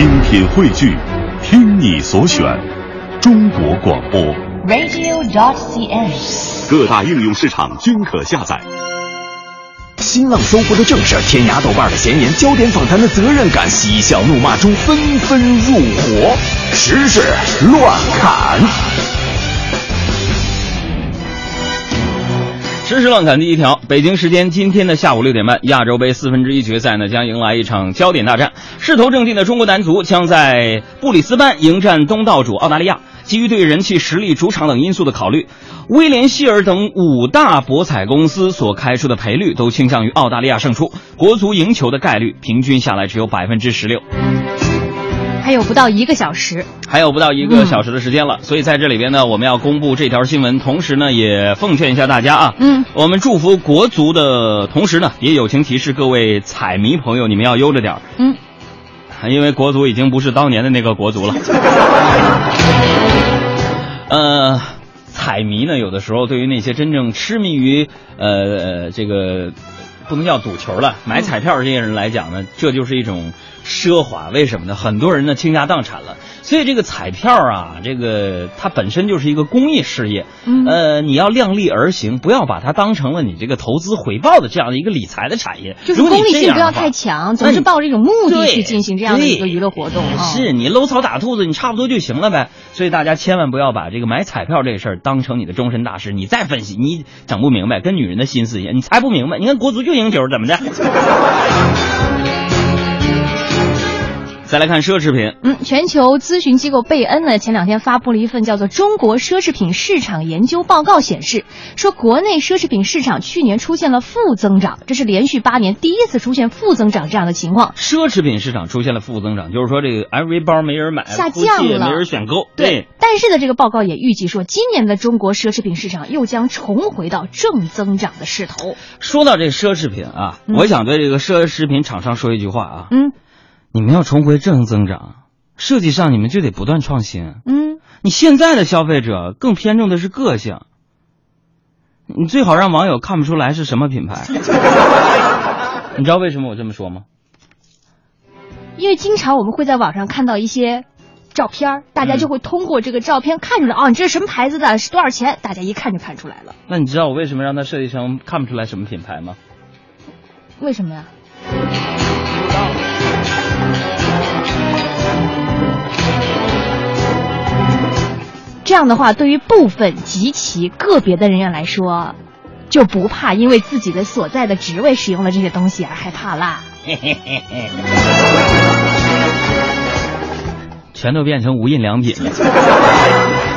精品汇聚，听你所选，中国广播。radio.dot.cn，。各大应用市场均可下载。新浪搜狐的正事，天涯豆瓣的闲言，焦点访谈的责任感，嬉笑怒骂中纷纷入伙，时事乱砍。实时乱侃第一条，北京时间今天的下午六点半，亚洲杯四分之一决赛呢将迎来一场焦点大战。势头正劲的中国男足将在布里斯班迎战东道主澳大利亚。基于对人气、实力、主场等因素的考虑，威廉希尔等五大博彩公司所开出的赔率都倾向于澳大利亚胜出，国足赢球的概率平均下来只有百分之十六。还有不到一个小时，还有不到一个小时的时间了，所以在这里边呢，我们要公布这条新闻，同时呢，也奉劝一下大家啊，嗯，我们祝福国足的同时呢，也友情提示各位彩迷朋友，你们要悠着点儿，嗯，因为国足已经不是当年的那个国足了。呃，彩迷呢，有的时候对于那些真正痴迷于呃这个不能叫赌球了，买彩票这些人来讲呢，这就是一种奢华。为什么呢？很多人呢倾家荡产了，所以这个彩票啊，这个它本身就是一个公益事业。嗯呃，你要量力而行，不要把它当成了你这个投资回报的这样的一个理财的产业。就是如果你功利性不要太强，那总是抱着一种目的去进行这样的一个对娱乐活动啊。是你搂草打兔子，你差不多就行了呗。所以大家千万不要把这个买彩票这事儿当成你的终身大事。你再分析，你整不明白，跟女人的心思一样，你猜不明白。你看国足就赢球，怎么的？再来看奢侈品，嗯，全球咨询机构贝恩呢，前两天发布了一份叫做《中国奢侈品市场研究报告》，显示说国内奢侈品市场去年出现了负增长，这是连续八年第一次出现负增长这样的情况。奢侈品市场出现了负增长，就是说这个 LV 包没人买，下降了没人选购。对，但是呢，这个报告也预计说，今年的中国奢侈品市场又将重回到正增长的势头。说到这奢侈品啊，嗯我想对这个奢侈品厂商说一句话啊，嗯你们要重回正增长，设计上你们就得不断创新。嗯，你现在的消费者更偏重的是个性，你最好让网友看不出来是什么品牌。你知道为什么我这么说吗？因为经常我们会在网上看到一些。照片，大家就会通过这个照片看出来，哦，你这是什么牌子的，是多少钱？大家一看就看出来了。那你知道我为什么让它设计成看不出来什么品牌吗？为什么呀？这样的话，对于部分极其个别的人员来说，就不怕因为自己的所在的职位使用了这些东西而害怕啦。全都变成无印良品了。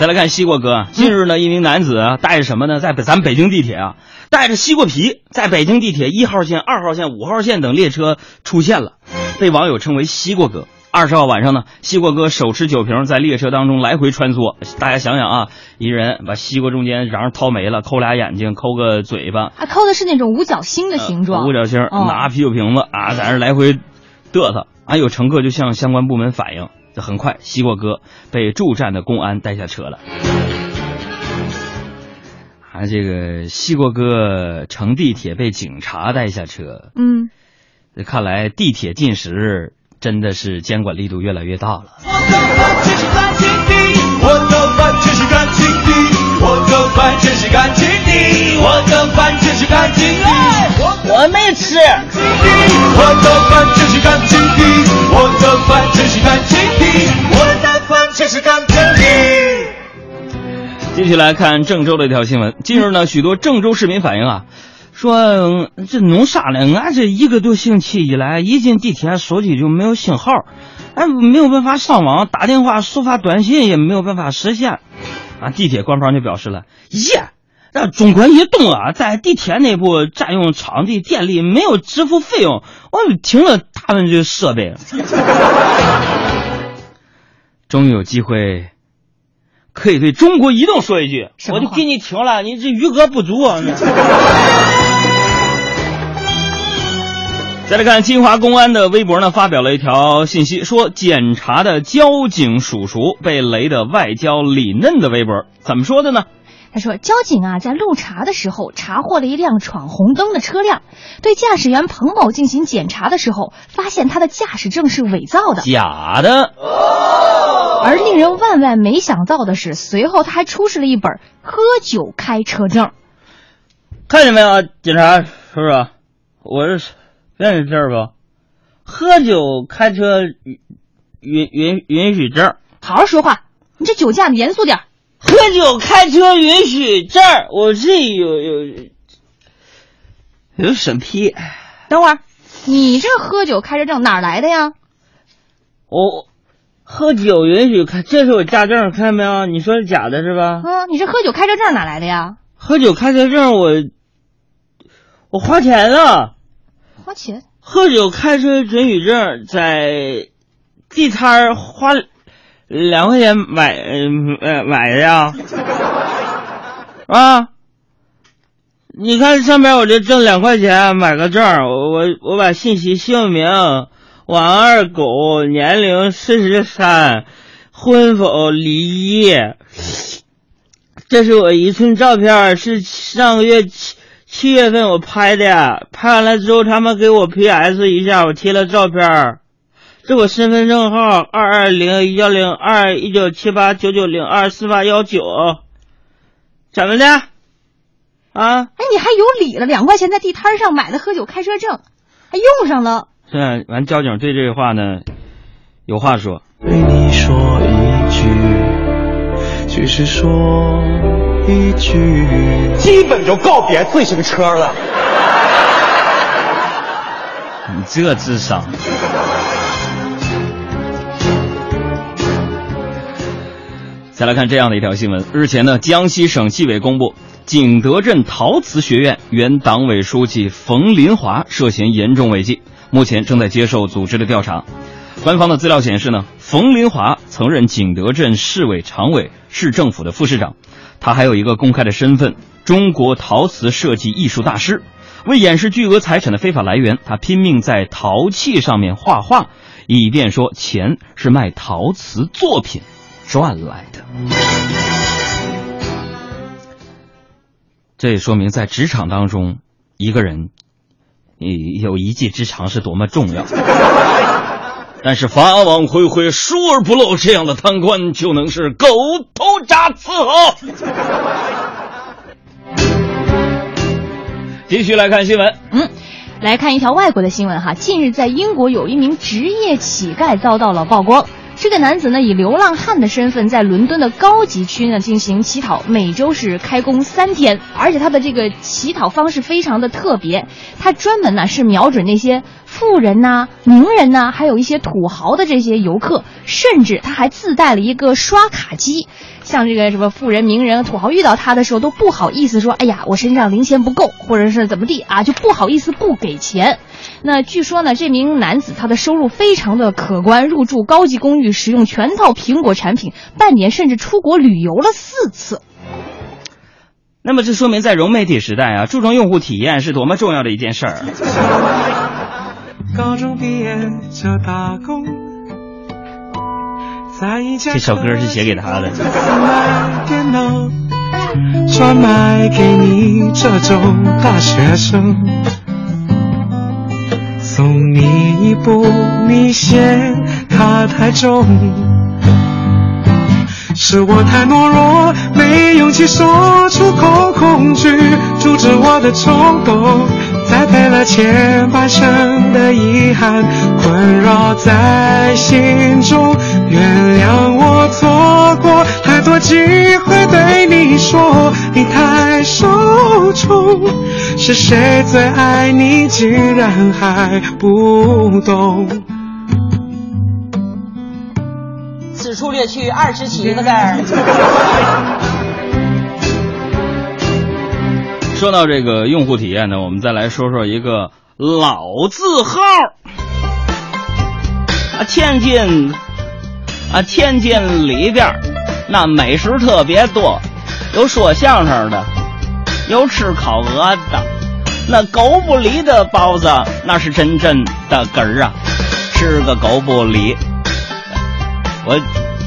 再来看西瓜哥，近日呢，一名男子带着什么呢，在北咱们北京地铁啊，带着西瓜皮，在北京地铁一号线、二号线、五号线等列车出现了，被网友称为“西瓜哥”。二十号晚上呢，西瓜哥手持酒瓶在列车当中来回穿梭。大家想想啊，一人把西瓜中间瓤掏没了，抠俩眼睛，抠个嘴巴，啊，抠的是那种五角星的形状，五角星，哦拿啤酒瓶子啊，在那来回嘚瑟。啊，有乘客就向相关部门反映，这很快，西瓜哥被驻站的公安带下车了。啊，这个西瓜哥乘地铁被警察带下车，嗯，这看来地铁禁食真的是监管力度越来越大了。我的饭全是干情的，我的饭全是干情的，我的饭全是干情的，我没吃。我的饭全是干情的，我的饭全是干情的，我的饭全是干情的。继续来看郑州的一条新闻。近日呢，许多郑州市民反映啊，说嗯这弄啥呢？俺这一个多星期以来，一进地铁手机就没有信号，哎，没有办法上网，打电话、收发短信也没有办法实现。啊，地铁官方就表示了，耶，那中国移动啊，在地铁内部占用场地电力，没有支付费用，我就停了他们这设备。终于有机会可以对中国移动说一句，我就给你停了，你这余额不足啊。再来看金华公安的微博呢，发表了一条信息，说检查的交警叔叔被雷的外焦里嫩的微博，怎么说的呢？他说，交警啊在路查的时候查获了一辆闯红灯的车辆，对驾驶员彭某进行检查的时候，发现他的驾驶证是伪造的。假的，而令人万万没想到的是，随后他还出示了一本喝酒开车证。看见没有，警察叔叔，我是认识字儿不？喝酒开车允允允允许证，好好说话，你这酒驾你严肃点。喝酒开车允许证，我这有有有审批。等会儿，你这喝酒开车证哪来的呀？我喝酒允许开，这是我驾证，看见没有？你说是假的是吧？嗯，你这喝酒开车证哪来的呀？喝酒开车证我我花钱了，花钱？喝酒开车准许证在地摊儿花两块钱买呃买的呀，啊！你看上面我这挣两块钱买个证，我我我把信息、姓名、王二狗、年龄四十三，婚否离异。这是我一寸照片，是上个月七七月份我拍的，拍完了之后他们给我 PS 一下，我贴了照片。这我身份证号二二零幺零二一九七八九九零二四八幺九，怎么的？啊？哎，你还有理了？两块钱在地摊上买的喝酒开车证，还用上了。是啊，完交警对这个话呢有话说。对你说一句，只是说一句。基本就告别自行车了。你这智商。再来看这样的一条新闻：日前呢，江西省纪委公布，景德镇陶瓷学院原党委书记冯林华涉嫌严重违纪，目前正在接受组织的调查。官方的资料显示呢，冯林华曾任景德镇市委常委、市政府的副市长，他还有一个公开的身份——中国陶瓷设计艺术大师。为掩饰巨额财产的非法来源，他拼命在陶器上面画画，以便说钱是卖陶瓷作品赚来的。这也说明在职场当中，一个人，有一技之长是多么重要。但是法网恢恢，疏而不漏，这样的贪官就能是狗头铡伺候。继续来看新闻，嗯，来看一条外国的新闻哈。近日，在英国有一名职业乞丐遭到了曝光。这个男子呢，以流浪汉的身份在伦敦的高级区呢进行乞讨，每周是开工三天，而且他的这个乞讨方式非常的特别，他专门呢是瞄准那些富人呐、名人呐，还有一些土豪的这些游客，甚至他还自带了一个刷卡机，像这个什么富人、名人、土豪遇到他的时候都不好意思说，哎呀，我身上零钱不够，或者是怎么地啊，就不好意思不给钱。那据说呢，这名男子他的收入非常的可观，入住高级公寓，使用全套苹果产品，半年甚至出国旅游了四次。那么这说明在融媒体时代啊，注重用户体验是多么重要的一件事儿。高中毕业就打工，在一家这首歌是写给他的。买电脑，专卖给你这种大学生。送你一部，你嫌它太重，是我太懦弱，没勇气说出口恐惧，阻止我的冲动，栽培了前半生的遗憾，困扰在心中。原谅我错过太多机会对你说，你太受宠。是谁最爱你，竟然还不懂？此处略去二十七个字儿。说到这个用户体验呢，我们再来说说一个老字号啊，天津啊，天津里边那美食特别多，有说相声的，有吃烤鹅的，那狗不理的包子那是真正的根儿啊，吃个狗不理，我，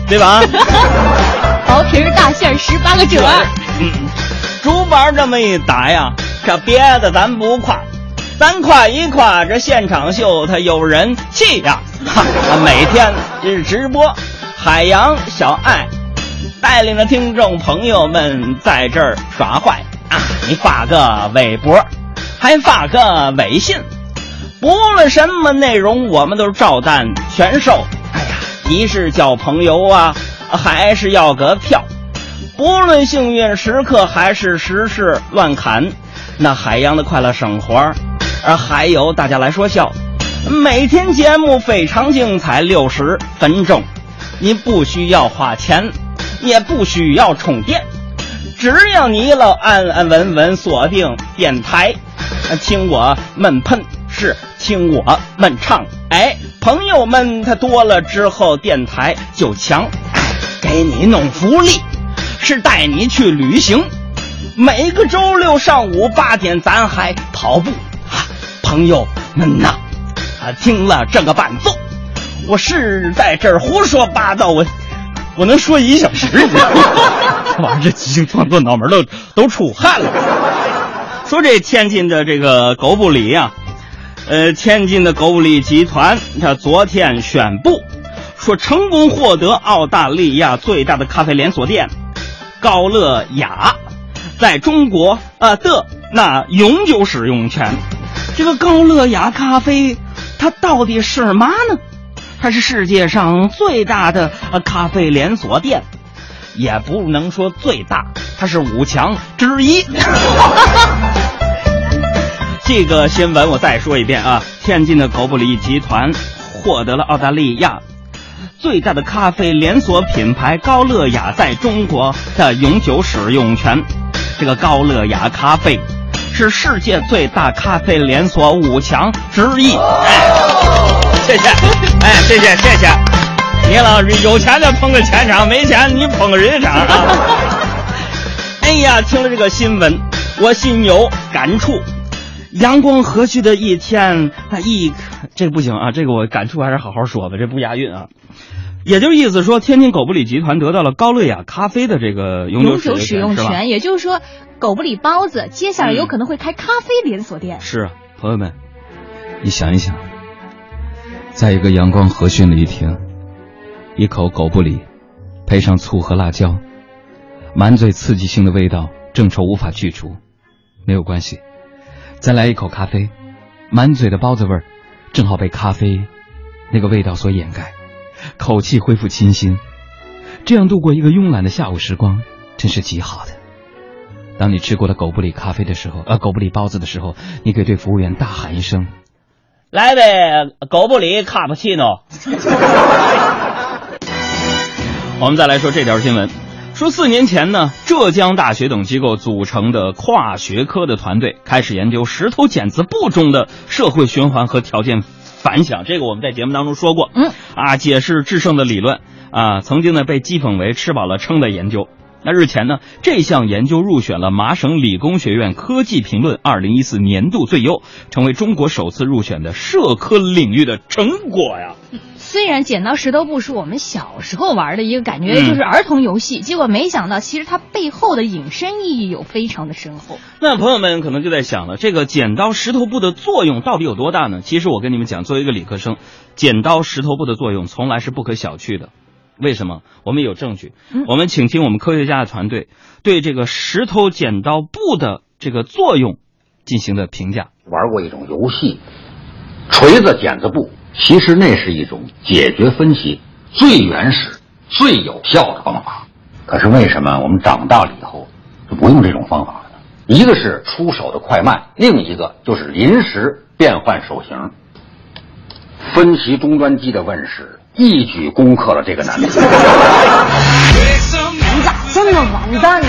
对吧？哦，薄皮儿大馅儿十八个褶儿。嗯，竹板这么一打呀，这别的咱不夸，咱夸一夸这现场秀它有人气呀！哈，每天是直播，海洋小爱带领着听众朋友们在这儿耍坏啊！你发个微博，还发个微信，不论什么内容，我们都照单全收。哎呀，你是交朋友啊，还是要个票？不论幸运时刻还是时事乱侃，那海洋的快乐生活，而还有大家来说笑，每天节目非常精彩，六十分钟，您不需要花钱，也不需要充电，只要你老安安稳稳锁定电台，听我们喷是听我们唱，哎，朋友们他多了之后，电台就强，给你弄福利。是带你去旅行，每个周六上午八点咱还跑步啊，朋友们呐，啊，听了这个伴奏，我是在这儿胡说八道，我我能说一小时，你知道吗？这玩意儿这即兴创作脑门都都出汗了。说这天津的这个狗不理呀、呃，天津的狗不理集团，他昨天宣布说成功获得澳大利亚最大的咖啡连锁店。高乐雅在中国呃的那永久使用权。这个高乐雅咖啡，它到底是嘛呢？它是世界上最大的呃咖啡连锁店，也不能说最大，它是五强之一。这个新闻我再说一遍啊，天津的狗不理集团获得了澳大利亚。最大的咖啡连锁品牌高乐雅在中国的永久使用权。这个高乐雅咖啡是世界最大咖啡连锁五强之一。哎，谢谢，哎，谢谢谢谢。你老有钱的捧个钱场，没钱你捧个人场啊。哎呀，听了这个新闻，我心有感触。阳光和煦的一天，他一这个不行啊，这个我感触还是好好说吧，这不押韵啊。也就意思说，天津狗不理集团得到了高乐雅咖啡的这个永久使用？权，也就是说，狗不理包子接下来有可能会开咖啡连锁店。是啊，朋友们，你想一想，在一个阳光和煦的一天，一口狗不理，配上醋和辣椒，满嘴刺激性的味道，正愁无法去除。没有关系，再来一口咖啡，满嘴的包子味儿，正好被咖啡那个味道所掩盖，口气恢复清新。这样度过一个慵懒的下午时光，真是极好的。当你吃过了狗不理咖啡的时候，呃，狗不理包子的时候，你可以对服务员大喊一声。来呗狗不理卡布奇诺。我们再来说这条新闻，说四年前呢，浙江大学等机构组成的跨学科的团队开始研究石头剪子布中的社会循环和条件反响。这个我们在节目当中说过，嗯，啊，解释制胜的理论啊，曾经呢被讥讽为吃饱了撑的研究。那日前呢，这项研究入选了麻省理工学院科技评论二零一四年度最优，成为中国首次入选的社科领域的成果呀。虽然剪刀石头布是我们小时候玩的一个感觉嗯就是儿童游戏，结果没想到其实它背后的引申意义有非常的深厚。那朋友们可能就在想了，这个剪刀石头布的作用到底有多大呢？其实我跟你们讲，作为一个理科生，剪刀石头布的作用从来是不可小觑的。为什么？我们有证据。嗯我们请听我们科学家的团队对这个石头剪刀布的这个作用进行的评价。玩过一种游戏，锤子剪子布，其实那是一种解决分析最原始、最有效的方法。可是为什么我们长大了以后就不用这种方法了呢？一个是出手的快慢，另一个就是临时变换手型。分析终端机的问世，一举攻克了这个难题。你咋这么完蛋呢？